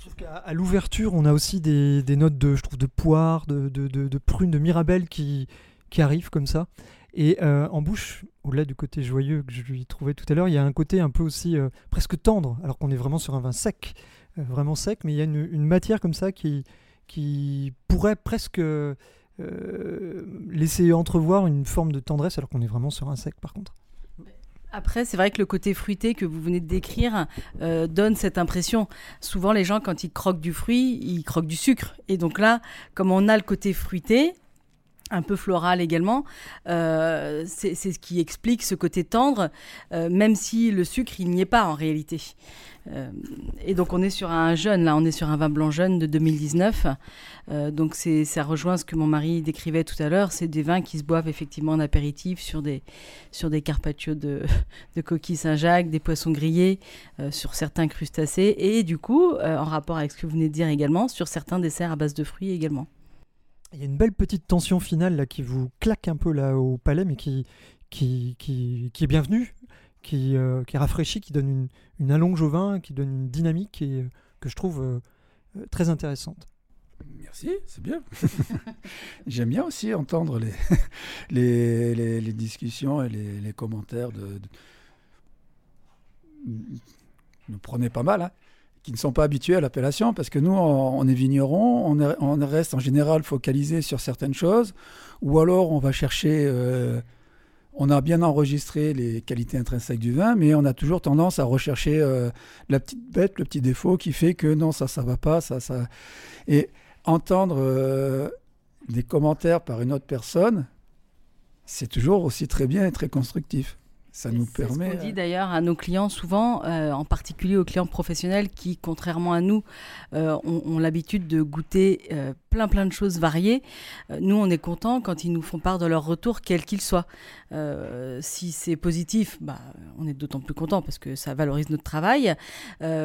Trouve qu'à l'ouverture, on a aussi des, notes de, je trouve, de poire, de, prune, de mirabelle qui, qui arrivent comme ça. Et euh, en bouche, au-delà du côté joyeux que je lui trouvais tout à l'heure, il y a un côté un peu aussi euh, presque tendre, alors qu'on est vraiment sur un vin sec, euh, vraiment sec, mais il y a une, une matière comme ça qui, qui pourrait presque laisser entrevoir une forme de tendresse, alors qu'on est vraiment sur un sec par contre. Après, c'est vrai que le côté fruité que vous venez de décrire euh, donne cette impression. Souvent, les gens, quand ils croquent du fruit, ils croquent du sucre. Et donc là, comme on a le côté fruité, un peu floral également, euh, c'est ce qui explique ce côté tendre, euh, même si le sucre, il n'y est pas en réalité. Euh, et donc on est sur un jeune, là on est sur un vin blanc jeune de 2019. Euh, donc c'est ça rejoint ce que mon mari décrivait tout à l'heure, c'est des vins qui se boivent effectivement en apéritif sur des, sur des carpaccio de, coquilles Saint-Jacques, des poissons grillés, euh, sur certains crustacés et du coup, en rapport avec ce que vous venez de dire également, sur certains desserts à base de fruits également. Il y a une belle petite tension finale là qui vous claque un peu là au palais, mais qui, qui, qui est bienvenue, qui, euh, qui rafraîchit, qui donne une, une allonge au vin, qui donne une dynamique et, euh, que je trouve euh, euh, très intéressante. Merci, c'est bien. J'aime bien aussi entendre les, les, les- discussions et les, les commentaires de, de- Nous prenez pas mal, hein, qui ne sont pas habitués à l'appellation, parce que nous, on, on est vignerons, on, on reste en général focalisé sur certaines choses, ou alors on va chercher... on a bien enregistré les qualités intrinsèques du vin, mais on a toujours tendance à rechercher euh, la petite bête, le petit défaut qui fait que non, ça, ça va pas, ça, ça. Et entendre euh, des commentaires par une autre personne, c'est toujours aussi très bien et très constructif. Ça nous permet. Ce qu'on dit euh, d'ailleurs à nos clients souvent, euh, en particulier aux clients professionnels qui, contrairement à nous, euh, ont, ont l'habitude de goûter euh, plein plein de choses variées. Nous, on est content quand ils nous font part de leur retour, quel qu'il soit. Si c'est positif, bah, on est d'autant plus content parce que ça valorise notre travail.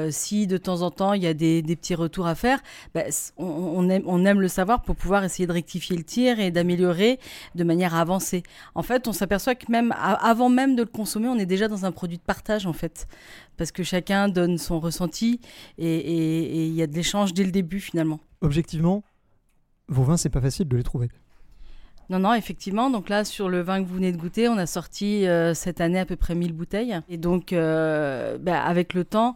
Si de temps en temps il y a des, des petits retours à faire, bah, on, on aime, on aime le savoir pour pouvoir essayer de rectifier le tir et d'améliorer de manière avancée. En fait, on s'aperçoit que même avant même de le consommer, on est déjà dans un produit de partage en fait, parce que chacun donne son ressenti et il y a de l'échange dès le début finalement. Objectivement, vos vins, c'est pas facile de les trouver. Non, non, effectivement. Donc là, sur le vin que vous venez de goûter, on a sorti euh, cette année à peu près 1000 bouteilles. Et donc, euh, bah, avec le temps,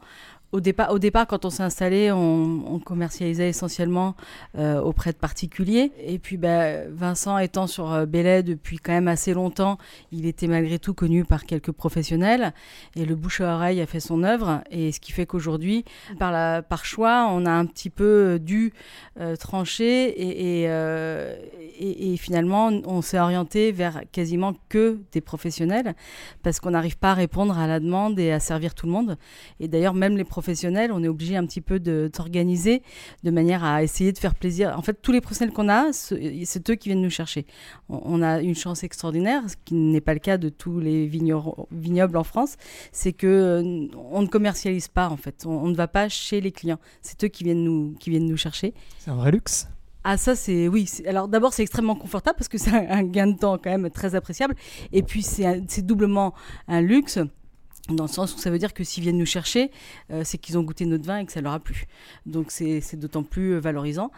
au départ, au départ, quand on s'est installé, on, commercialisait essentiellement euh, auprès de particuliers. Et puis, bah, Vincent étant sur euh, Belay depuis quand même assez longtemps, il était malgré tout connu par quelques professionnels. Et le bouche à oreille a fait son œuvre. Et ce qui fait qu'aujourd'hui, par, par choix, on a un petit peu dû euh, trancher. Et, et, et, finalement, on s'est orienté vers quasiment que des professionnels parce qu'on n'arrive pas à répondre à la demande et à servir tout le monde. Et d'ailleurs, même les professionnels, on est obligé un petit peu de s'organiser de manière à essayer de faire plaisir. En fait, tous les professionnels qu'on a, c'est eux qui viennent nous chercher. On, a une chance extraordinaire, ce qui n'est pas le cas de tous les vignobles en France, c'est que euh, on ne commercialise pas en fait. On, ne va pas chez les clients. C'est eux qui viennent nous, qui viennent nous chercher. C'est un vrai luxe. Ah ça c'est oui. Alors d'abord c'est extrêmement confortable parce que c'est un, gain de temps quand même très appréciable. Et puis c'est doublement un luxe dans le sens où ça veut dire que s'ils viennent nous chercher, euh, c'est qu'ils ont goûté notre vin et que ça leur a plu. Donc c'est d'autant plus euh, valorisant.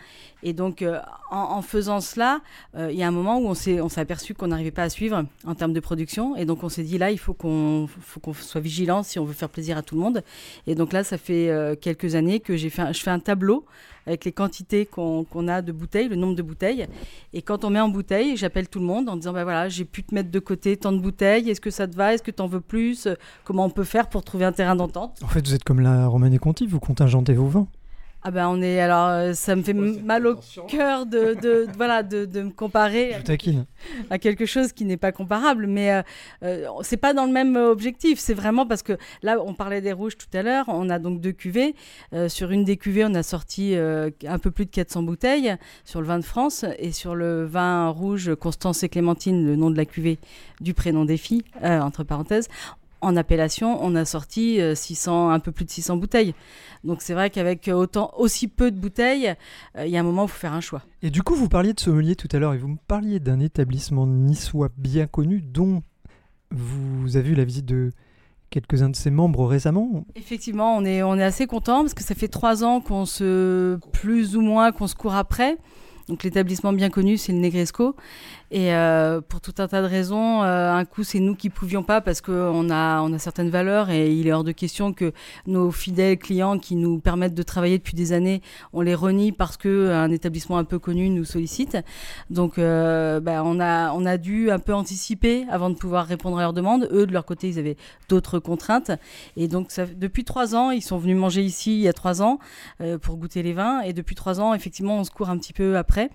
Et donc euh, en, faisant cela, il y a un moment où on s'est aperçu qu'on n'arrivait pas à suivre en termes de production. Et donc on s'est dit là, il faut qu'on qu'on soit vigilant si on veut faire plaisir à tout le monde. Et donc là, ça fait quelques années que fait, je fais un tableau avec les quantités qu'on a de bouteilles, le nombre de bouteilles. Et quand on met en bouteille, j'appelle tout le monde en disant, bah voilà, j'ai pu te mettre de côté tant de bouteilles, est-ce que ça te va, est-ce que tu en veux plus, comment on peut faire pour trouver un terrain d'entente? En fait, vous êtes comme la Romanée Conti, vous contingentez vos vins. Ah ben on est alors euh, ça me fait mal au cœur de, de, voilà de, de, me comparer à quelque chose qui n'est pas comparable mais euh, euh, c'est pas dans le même objectif. C'est vraiment parce que là on parlait des rouges tout à l'heure. On a donc deux cuvées. Sur une des cuvées on a sorti un peu plus de 400 bouteilles sur le vin de France. Et sur le vin rouge Constance et Clémentine le nom de la cuvée du prénom des filles entre parenthèses en appellation, on a sorti 600, euh, un peu plus de 600 bouteilles. Donc c'est vrai qu'avec autant aussi peu de bouteilles, euh, il y a un moment où il faut faire un choix. Et du coup, vous parliez de sommelier tout à l'heure et vous me parliez d'un établissement niçois bien connu dont vous avez eu la visite de quelques-uns de ses membres récemment. Effectivement, on est, on est assez content parce que ça fait trois ans qu'on se, plus ou moins, qu'on se court après. Donc l'établissement bien connu, c'est le Negresco. Et euh, pour tout un tas de raisons, euh, un coup, c'est nous qui pouvions pas parce qu'on a, on a certaines valeurs et il est hors de question que nos fidèles clients qui nous permettent de travailler depuis des années, on les renie parce que un établissement un peu connu nous sollicite. Donc, euh, bah, on, a, on a dû un peu anticiper avant de pouvoir répondre à leurs demandes. Eux, de leur côté, ils avaient d'autres contraintes. Et donc, ça, depuis trois ans, ils sont venus manger ici il y a trois ans pour goûter les vins. Et depuis trois ans, effectivement, on se court un petit peu après.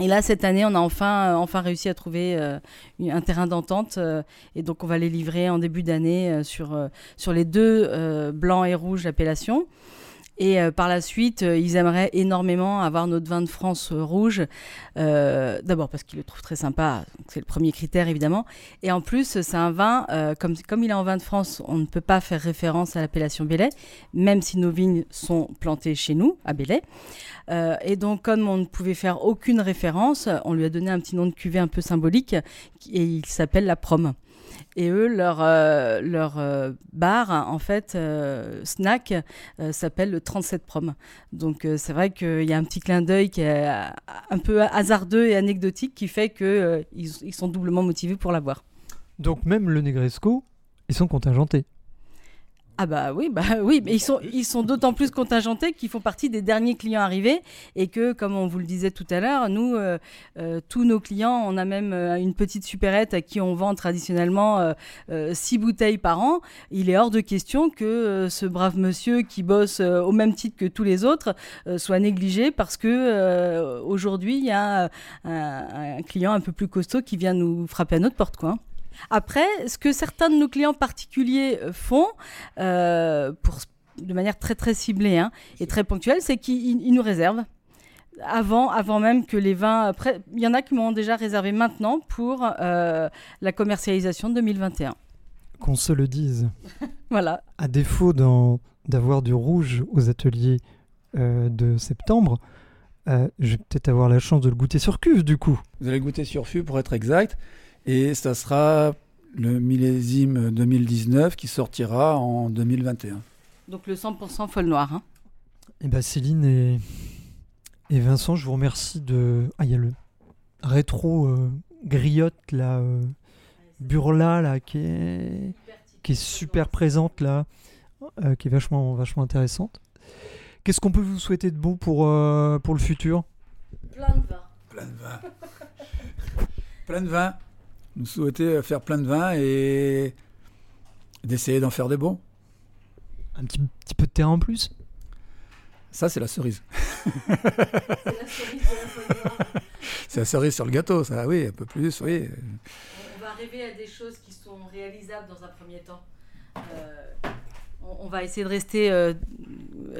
Et là, cette année, on a enfin, euh, enfin réussi à trouver euh, un terrain d'entente. Euh, et donc, on va les livrer en début d'année sur, sur les deux blancs et rouges appellations. Et par la suite, ils aimeraient énormément avoir notre vin de France rouge. D'abord parce qu'ils le trouvent très sympa, c'est le premier critère évidemment. Et en plus, c'est un vin, comme, comme il est en vin de France, on ne peut pas faire référence à l'appellation Belay, même si nos vignes sont plantées chez nous, à Belay. Euh, et donc, comme on ne pouvait faire aucune référence, on lui a donné un petit nom de cuvée un peu symbolique et il s'appelle la prom. Et eux, leur, euh, leur euh, bar, en fait, snack, s'appelle le 37 prom. Donc c'est vrai qu'il y a un petit clin d'œil qui est un peu hasardeux et anecdotique qui fait qu'ils ils sont doublement motivés pour l'avoir. Donc même le Negresco, ils sont contingentés. Ah bah oui, bah oui, mais ils sont, ils sont d'autant plus contingentés qu'ils font partie des derniers clients arrivés et que, comme on vous le disait tout à l'heure, nous, euh, euh, tous nos clients, on a même euh, une petite supérette à qui on vend traditionnellement six bouteilles par an. Il est hors de question que ce brave monsieur qui bosse au même titre que tous les autres soit négligé parce que aujourd'hui il y a un, client un peu plus costaud qui vient nous frapper à notre porte, quoi. Après, ce que certains de nos clients particuliers euh, font, euh, pour, de manière très très ciblée hein, et très ponctuelle, c'est qu'ils nous réservent avant, avant même que les vins. Après, il y en a qui m'ont déjà réservé maintenant pour euh, la commercialisation 2021. Qu'on se le dise. voilà. À défaut d'avoir du rouge aux ateliers de septembre, je vais peut-être avoir la chance de le goûter sur cuve du coup. Vous allez goûter sur fût pour être exact. Et ça sera le millésime 2019 qui sortira en 2021. Donc le 100% folle noire. Hein. Et eh bien Céline et... et Vincent, je vous remercie de... Ah, il y a le rétro euh, griotte, là, euh, Burla, là, qui est... qui est super présente, là. euh, qui est vachement, vachement intéressante. Qu'est-ce qu'on peut vous souhaiter de bon pour, euh, pour le futur? Plein de vin. Plein de vin. plein de vin. Nous souhaiter faire plein de vin et d'essayer d'en faire des bons. Un petit, petit peu de terrain en plus? Ça, c'est la cerise. C'est la cerise de la folie noire. C'est la cerise sur le gâteau, ça, oui, un peu plus, oui. On va rêver à des choses qui sont réalisables dans un premier temps. Euh, on, on va essayer de rester euh,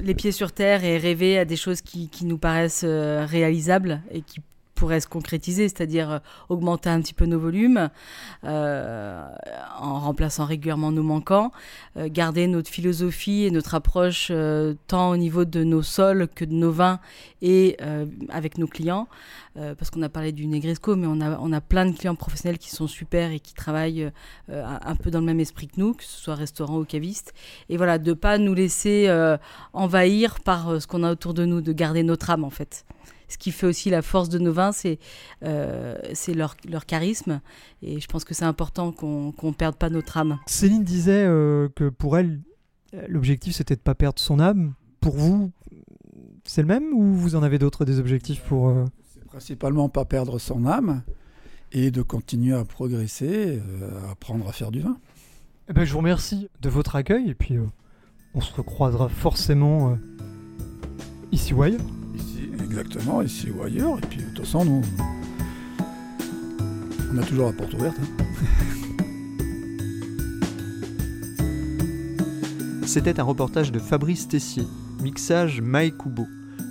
les pieds sur terre et rêver à des choses qui, qui nous paraissent euh, réalisables et qui pourraient se concrétiser, c'est-à-dire euh, augmenter un petit peu nos volumes euh, en remplaçant régulièrement nos manquants, euh, garder notre philosophie et notre approche tant au niveau de nos sols que de nos vins et avec nos clients. Parce qu'on a parlé du Negresco, mais on a, on a plein de clients professionnels qui sont super et qui travaillent un peu dans le même esprit que nous, que ce soit restaurant ou caviste. Et voilà, de pas nous laisser envahir par ce qu'on a autour de nous, de garder notre âme en fait. Ce qui fait aussi la force de nos vins, c'est euh, leur, leur charisme. Et je pense que c'est important qu'on qu'on perde pas notre âme. Céline disait euh, que pour elle, l'objectif c'était de pas perdre son âme. Pour vous, c'est le même ou vous en avez d'autres des objectifs pour... euh, C'est principalement pas perdre son âme et de continuer à progresser, euh, à apprendre à faire du vin. Eh ben, je vous remercie de votre accueil et puis euh, on se recroisera forcément euh, ici ou ailleurs. Exactement, ici ou ailleurs. Et puis, de toute façon, nous, on a toujours la porte ouverte. hein. C'était un reportage de Fabrice Tessier, mixage Mike Kubo.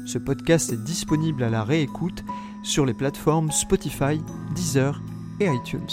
Ce podcast est disponible à la réécoute sur les plateformes Spotify, Deezer et iTunes.